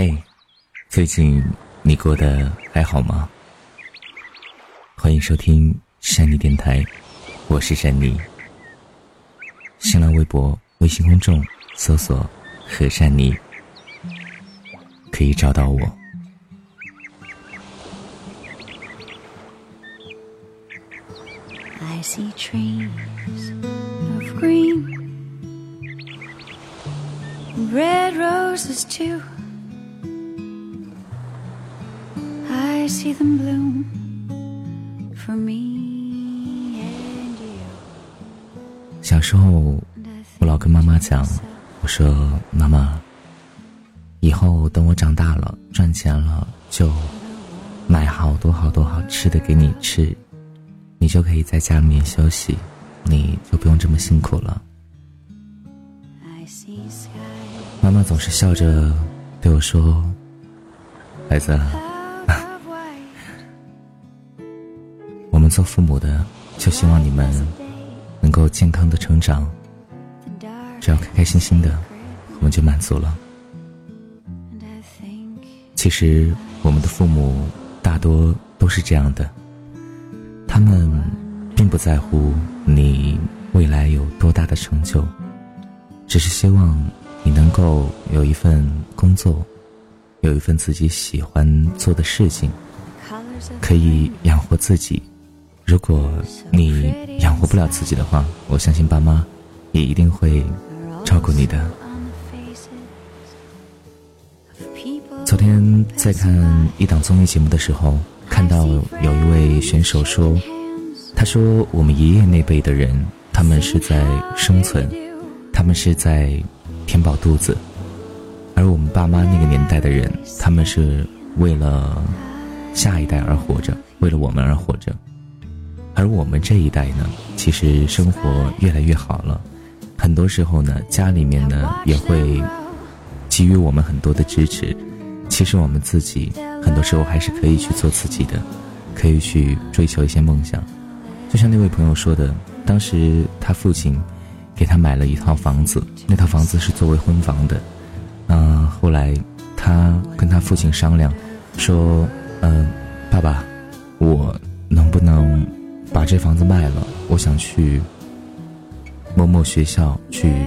嘿，最近你过得还好吗？欢迎收听山妮电台，我是山妮。新浪微博、微信公众搜索“和善妮”，可以找到我。I see trees of green, red roses too. See them bloom for me and you. 小时候，我老跟妈妈讲我说：“妈妈，以后等我长大了，赚钱了，就买好多好多好吃的给你吃，你就可以在家里面休息，你就不用这么辛苦了。”妈妈总是笑着对我说：“孩子，做父母的就希望你们能够健康的成长，只要开开心心的，我们就满足了。其实我们的父母大多都是这样的，他们并不在乎你未来有多大的成就，只是希望你能够有一份工作，有一份自己喜欢做的事情，可以养活自己。如果你养活不了自己的话，我相信爸妈也一定会照顾你的。昨天在看一档综艺节目的时候，看到有一位选手说，他说我们爷爷那辈的人，他们是在生存，他们是在填饱肚子，而我们爸妈那个年代的人，他们是为了下一代而活着，为了我们而活着。而我们这一代呢，其实生活越来越好了，很多时候呢，家里面呢也会给予我们很多的支持。其实我们自己很多时候还是可以去做自己的，可以去追求一些梦想。就像那位朋友说的，当时他父亲给他买了一套房子，那套房子是作为婚房的。嗯、后来他跟他父亲商量，说：“嗯、爸爸，我能不能把这房子卖了？我想去某某学校去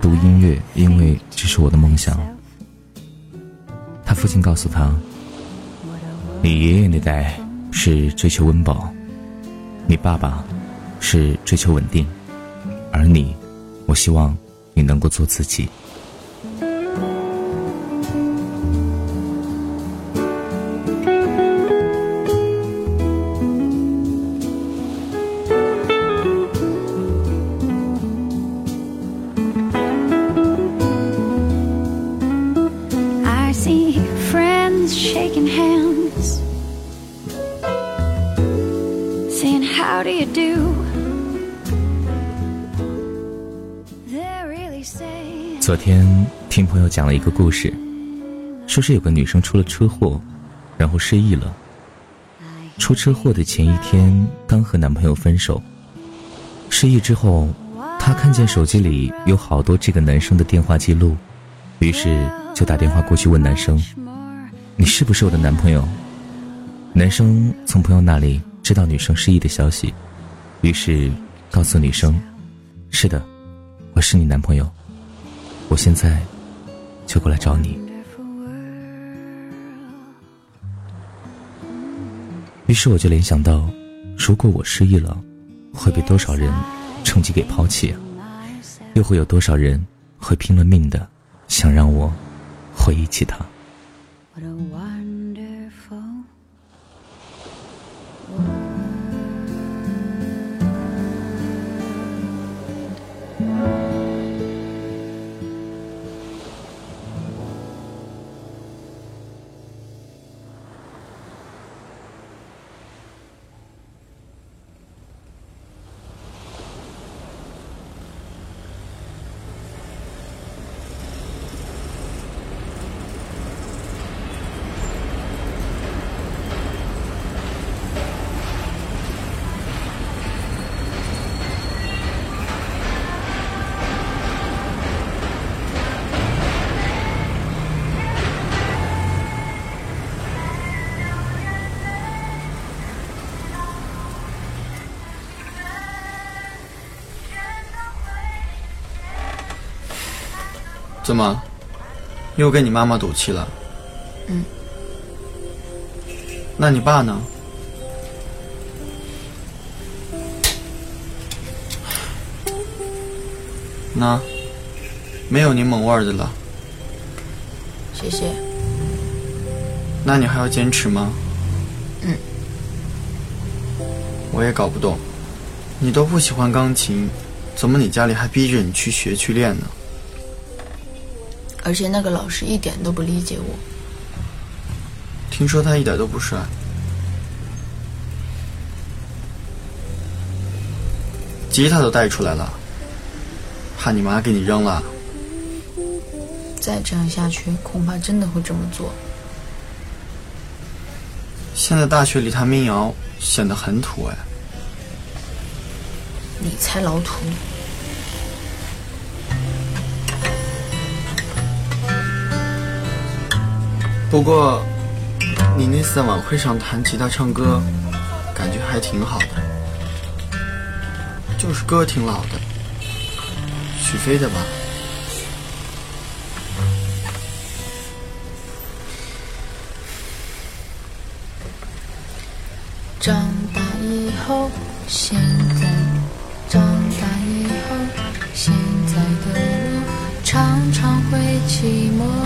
读音乐，因为这是我的梦想。”他父亲告诉他：“你爷爷那代是追求温饱，你爸爸是追求稳定，而你，我希望你能够做自己。” See friends shaking hands, saying, How do you do? Really 昨天听朋友讲了一个故事，说是有个女生出了车祸，然后失忆了。出车祸的前一天刚和男朋友分手，失忆之后，她看见手机里有好多这个男生的电话记录，于是就打电话过去问男生你是不是我的男朋友？”男生从朋友那里知道女生失忆的消息，于是告诉女生：“是的，我是你男朋友，我现在就过来找你。”于是我就联想到，如果我失忆了，会被多少人趁机给抛弃？又会有多少人会拼了命的想让我回忆起他？怎么，又跟你妈妈赌气了？嗯。那你爸呢？那，没有柠檬味儿的了。谢谢。那你还要坚持吗？嗯。我也搞不懂，你都不喜欢钢琴，怎么你家里还逼着你去学去练呢？而且那个老师一点都不理解我。听说他一点都不帅。吉他都带出来了，怕你妈给你扔了。再这样下去，恐怕真的会这么做。现在大学里弹民谣显得很土哎。你才老土。不过，你那次在晚会上弹吉他唱歌，感觉还挺好的。就是歌挺老的，许飞的吧。长大以后，现在长大以后，现在的我常常会寂寞，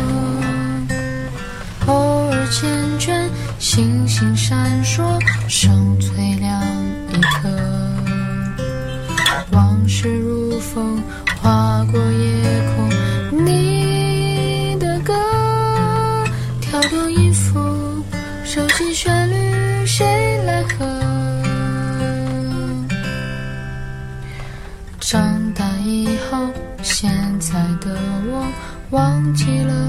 缱绻，星星闪烁，剩最亮一颗。往事如风，划过夜空。你的歌，跳动音符，收集旋律，谁来和？长大以后，现在的我忘记了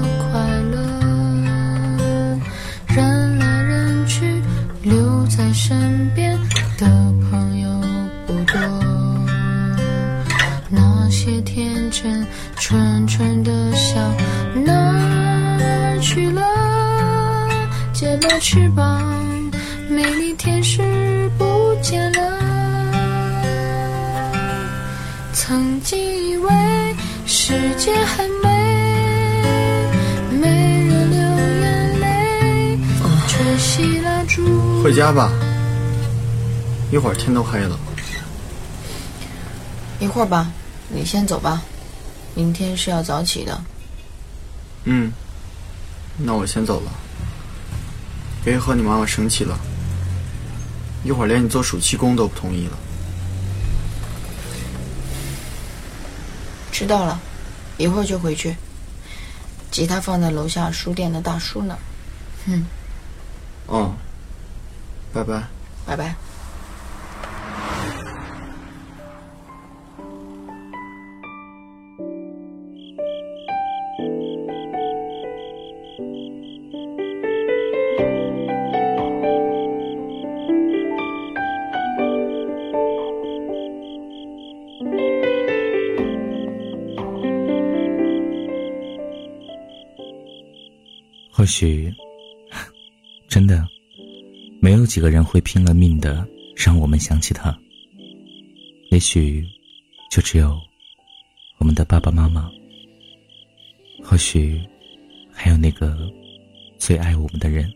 些天真纯纯的笑哪儿去了？结了翅膀，美丽天使不见了。曾经以为世界很美，没人流眼泪，却熄蜡烛。回家吧，一会儿天都黑了。一会儿吧。你先走吧，明天是要早起的。嗯，那我先走了。别和你妈妈生气了，一会儿连你做暑期工都不同意了。知道了，一会儿就回去。吉他放在楼下书店的大叔那儿。嗯。哦，拜拜。拜拜。许，真的，没有几个人会拼了命的让我们想起他。也许，就只有我们的爸爸妈妈。或许，还有那个最爱我们的人。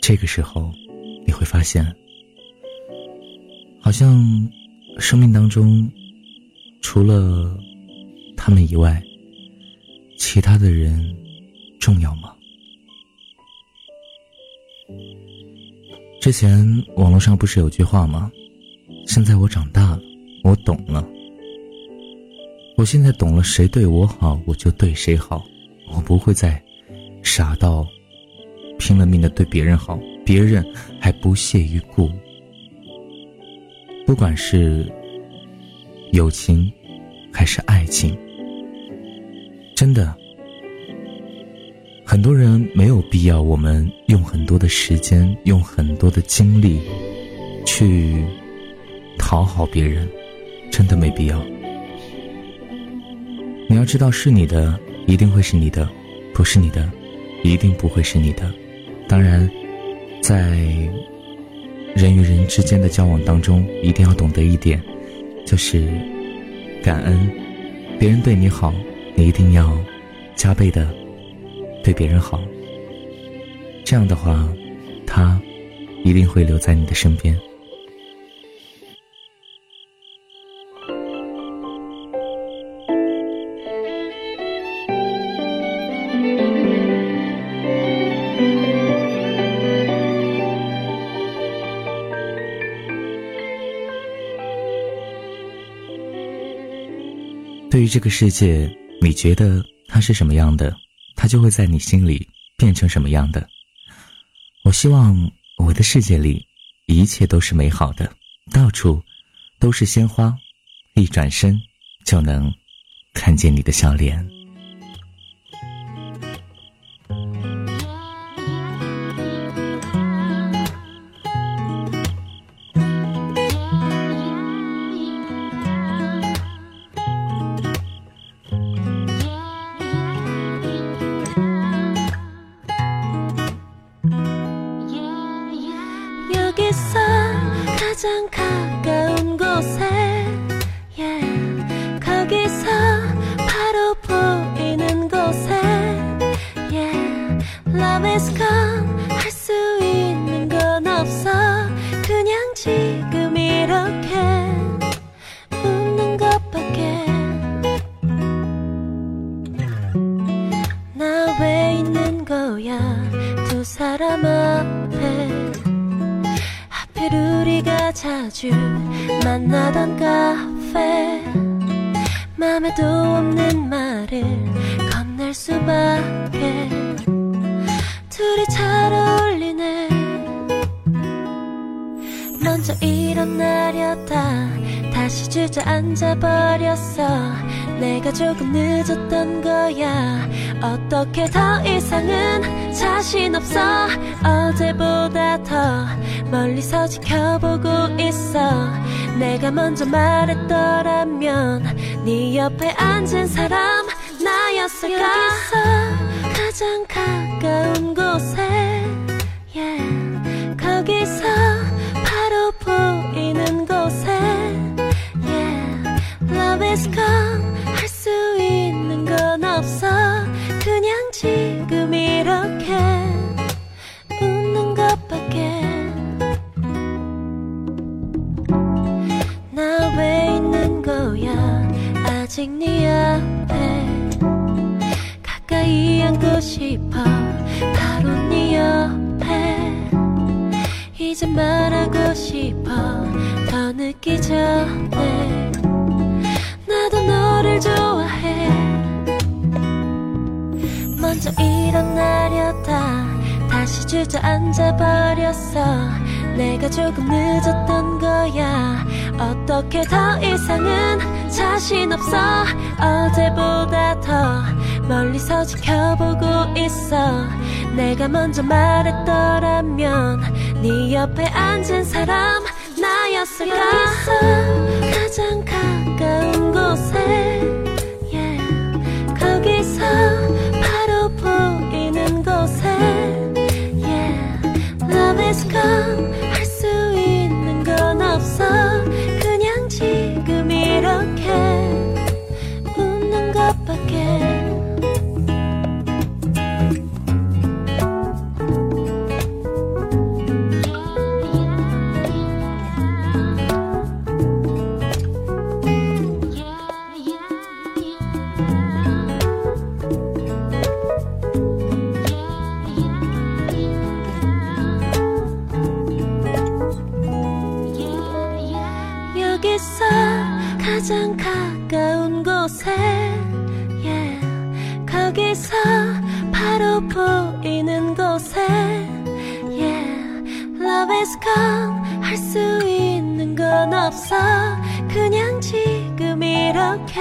这个时候，你会发现，好像生命当中，除了他们以外。其他的人重要吗？之前网络上不是有句话吗？现在我长大了，我懂了。我现在懂了，谁对我好，我就对谁好。我不会再傻到拼了命的对别人好，别人还不屑一顾。不管是友情还是爱情。真的，很多人没有必要我们用很多的时间、用很多的精力去讨好别人，真的没必要。你要知道，是你的一定会是你的，不是你的一定不会是你的。当然，在人与人之间的交往当中，一定要懂得一点，就是感恩。别人对你好，你一定要加倍的对别人好。这样的话，他一定会留在你的身边。对于这个世界，你觉得他是什么样的，他就会在你心里变成什么样的。我希望我的世界里一切都是美好的，到处都是鲜花，一转身就能看见你的笑脸。 자주 만나던 카페. 맘에도 없는 말을 건넬 수밖에. 둘이 잘 어울리네. 먼저 일어나려다. 다시 주저앉아 버렸어. 내가 조금 늦었던 거야. 어떻게 더 이상은 자신 없어. 어제보다 더 멀리서 지켜보고 있어. 내가 먼저 말했더라면 네 옆에 앉은 사람 나였을까? 여기서 가장 가까운 곳 가까이 앉고 싶어. 바로 네 옆에 이제 말하고 싶어. 더 늦기 전에 나도 너를 좋아해. 먼저 일어나려다. 다시 주저앉아 버렸어. 내가 조금 늦었던 거야. 어떻게 더 이상은 자신 없어. 어제보다 더 멀리서 지켜보고 있어? 내가 먼저 말했더라면 네 옆에 앉은 사람 나였을까? 여기서 가장 가까운 곳에? Yeah. 거기서 바로 보이는 곳에? Yeah. Love is gone 여기서 가장 가까운 곳에 yeah. 거기서 바로 보이는 곳에 yeah. Love is gone 할 수 있는 건 없어 그냥 지금 이렇게